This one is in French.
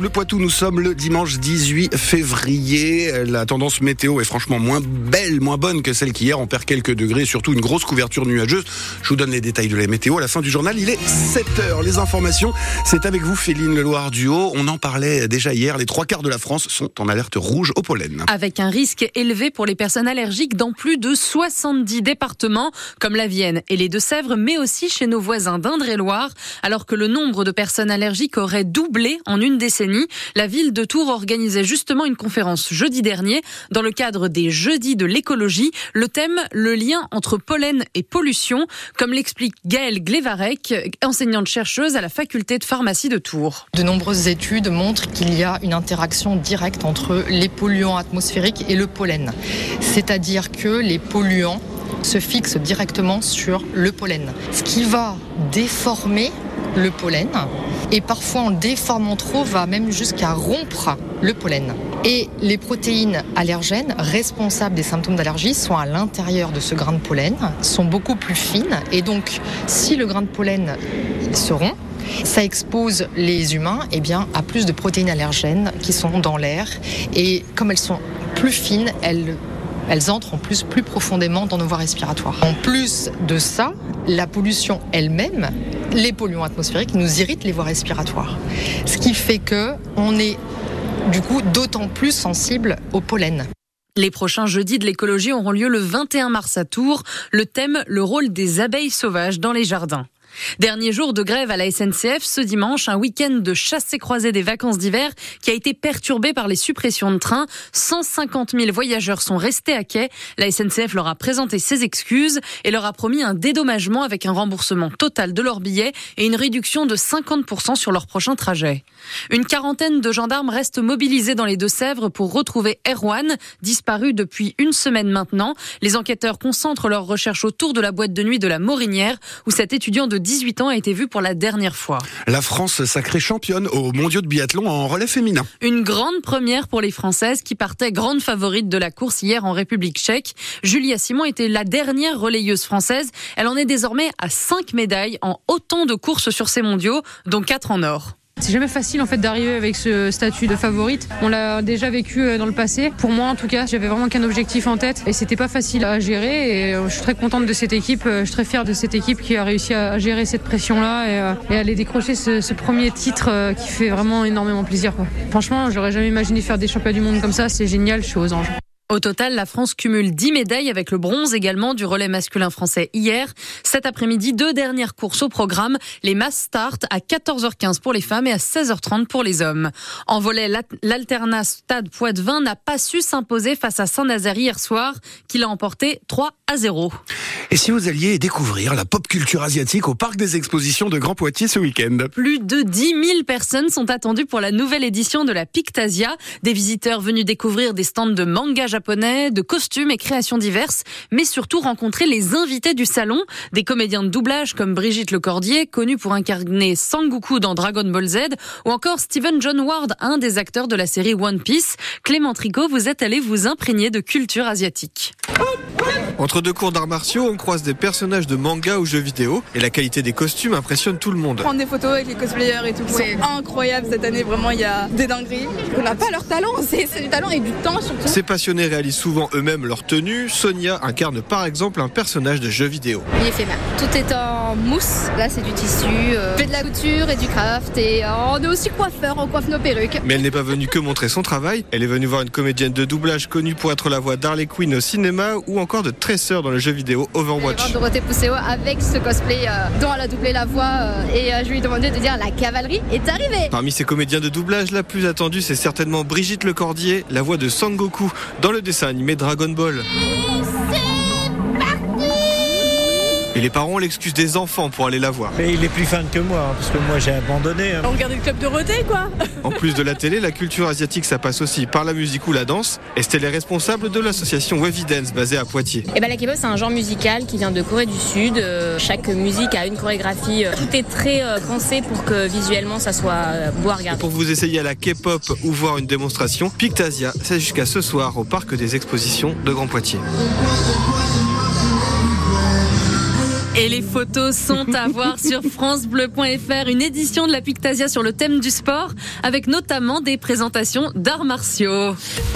Bleu Poitou, nous sommes le dimanche 18 février. La tendance météo est franchement moins belle, moins bonne que celle qu'hier. On perd quelques degrés, surtout une grosse couverture nuageuse. Je vous donne les détails de la météo à la fin du journal. Il est 7 heures. Les informations, c'est avec vous, Féline Leloir du. On en parlait déjà hier. Les trois quarts de la France sont en alerte rouge au pollen. Avec un risque élevé pour les personnes allergiques dans plus de 70 départements, comme la Vienne et les Deux-Sèvres, mais aussi chez nos voisins d'Indre-et-Loire. Alors que le nombre de personnes allergiques aurait doublé en une décennie. La ville de Tours organisait justement une conférence jeudi dernier dans le cadre des Jeudis de l'écologie. Le thème, le lien entre pollen et pollution, comme l'explique Gaëlle Glevarek, enseignante chercheuse à la faculté de pharmacie de Tours. De nombreuses études montrent qu'il y a une interaction directe entre les polluants atmosphériques et le pollen. C'est-à-dire que les polluants se fixent directement sur le pollen, ce qui va déformer le pollen. Et parfois en déformant trop va même jusqu'à rompre le pollen. Et les protéines allergènes responsables des symptômes d'allergie sont à l'intérieur de ce grain de pollen, sont beaucoup plus fines. Et donc si le grain de pollen se rompt, ça expose les humains eh bien, à plus de protéines allergènes qui sont dans l'air. Et comme elles sont plus fines, elles elles entrent en plus plus profondément dans nos voies respiratoires. En plus de ça, la pollution elle-même, les polluants atmosphériques nous irritent les voies respiratoires. Ce qui fait que on est du coup d'autant plus sensible au pollen. Les prochains jeudis de l'écologie auront lieu le 21 mars à Tours. Le thème, le rôle des abeilles sauvages dans les jardins. Dernier jour de grève à la SNCF ce dimanche, un week-end de croisée des vacances d'hiver qui a été perturbé par les suppressions de trains. 150 000 voyageurs sont restés à quai. La SNCF leur a présenté ses excuses et leur a promis un dédommagement avec un remboursement total de leurs billets et une réduction de 50% sur leur prochain trajet. Une quarantaine de gendarmes restent mobilisés dans les Deux-Sèvres pour retrouver Erwan, disparu depuis une semaine maintenant. Les enquêteurs concentrent leurs recherches autour de la boîte de nuit de la Morinière où cet étudiant de 18 ans a été vu pour la dernière fois. La France sacrée championne au mondiaux de biathlon en relais féminin. Une grande première pour les Françaises qui partaient grande favorite de la course hier en République tchèque. Julia Simon était la dernière relayeuse française. Elle en est désormais à 5 médailles en autant de courses sur ces mondiaux, dont 4 en or. C'est jamais facile en fait d'arriver avec ce statut de favorite. On l'a déjà vécu euh, dans le passé. Pour moi en tout cas, j'avais vraiment qu'un objectif en tête et c'était pas facile à gérer et euh, je suis très contente de cette équipe, euh, je suis très fière de cette équipe qui a réussi à gérer cette pression là et, à aller décrocher ce, premier titre qui fait vraiment énormément plaisir. Franchement, j'aurais jamais imaginé faire des championnats du monde comme ça, c'est génial, je suis aux anges. Au total, la France cumule 10 médailles avec le bronze également du relais masculin français hier. Cet après-midi, deux dernières courses au programme. Les masses start à 14h15 pour les femmes et à 16h30 pour les hommes. En volet, l'Alternat Stade Poitvin n'a pas su s'imposer face à Saint-Nazaire hier soir, qui l'a emporté 3 à 0. Et si vous alliez découvrir la pop culture asiatique au parc des expositions de Grand Poitiers ce week-end Plus de 10 000 personnes sont attendues pour la nouvelle édition de la Pictasia. Des visiteurs venus découvrir des stands de manga japonais de costumes et créations diverses, mais surtout rencontrer les invités du salon, des comédiens de doublage comme Brigitte Lecordier, connue pour incarner Sangoku dans Dragon Ball Z, ou encore Steven John Ward, un des acteurs de la série One Piece. Clément Tricot, vous êtes allé vous imprégner de culture asiatique. Entre deux cours d'arts martiaux, on croise des personnages de manga ou jeux vidéo et la qualité des costumes impressionne tout le monde. Prendre des photos avec les cosplayers et tout, c'est incroyable cette année, vraiment il y a des dingueries. On n'a pas leur talent, c'est du talent et du temps surtout. Ces passionnés réalisent souvent eux-mêmes leur tenue. Sonia incarne par exemple un personnage de jeu vidéo. Il est fait mal. Tout est en mousse, là c'est du tissu, euh, fait de la couture et du craft et euh, on est aussi coiffeur, on coiffe nos perruques. Mais elle n'est pas venue que montrer son travail, elle est venue voir une comédienne de doublage connue pour être la voix d'Harley Quinn au cinéma ou encore de Tracer dans le jeu vidéo Overwatch. Dorothée Pousseau avec ce cosplay euh, dont elle a doublé la voix euh, et euh, je lui ai demandé de dire la cavalerie est arrivée. Parmi ces comédiens de doublage, la plus attendue c'est certainement Brigitte Lecordier, la voix de Sangoku dans le dessin animé Dragon Ball. Et les parents ont l'excuse des enfants pour aller la voir. Mais il est plus fan que moi, hein, parce que moi j'ai abandonné. Hein. On regardait le club de Dorothée, quoi. En plus de la télé, la culture asiatique, ça passe aussi par la musique ou la danse. Estelle est responsable de l'association Wavy Dance basée à Poitiers. Et eh ben, la K-pop, c'est un genre musical qui vient de Corée du Sud. Euh, chaque musique a une chorégraphie. Euh, tout est très euh, pensé pour que visuellement ça soit beau à regarder. pour vous essayer à la K-pop ou voir une démonstration, Pictasia, c'est jusqu'à ce soir au parc des expositions de Grand Poitiers. Et les photos sont à voir sur francebleu.fr, une édition de la Pictasia sur le thème du sport, avec notamment des présentations d'arts martiaux.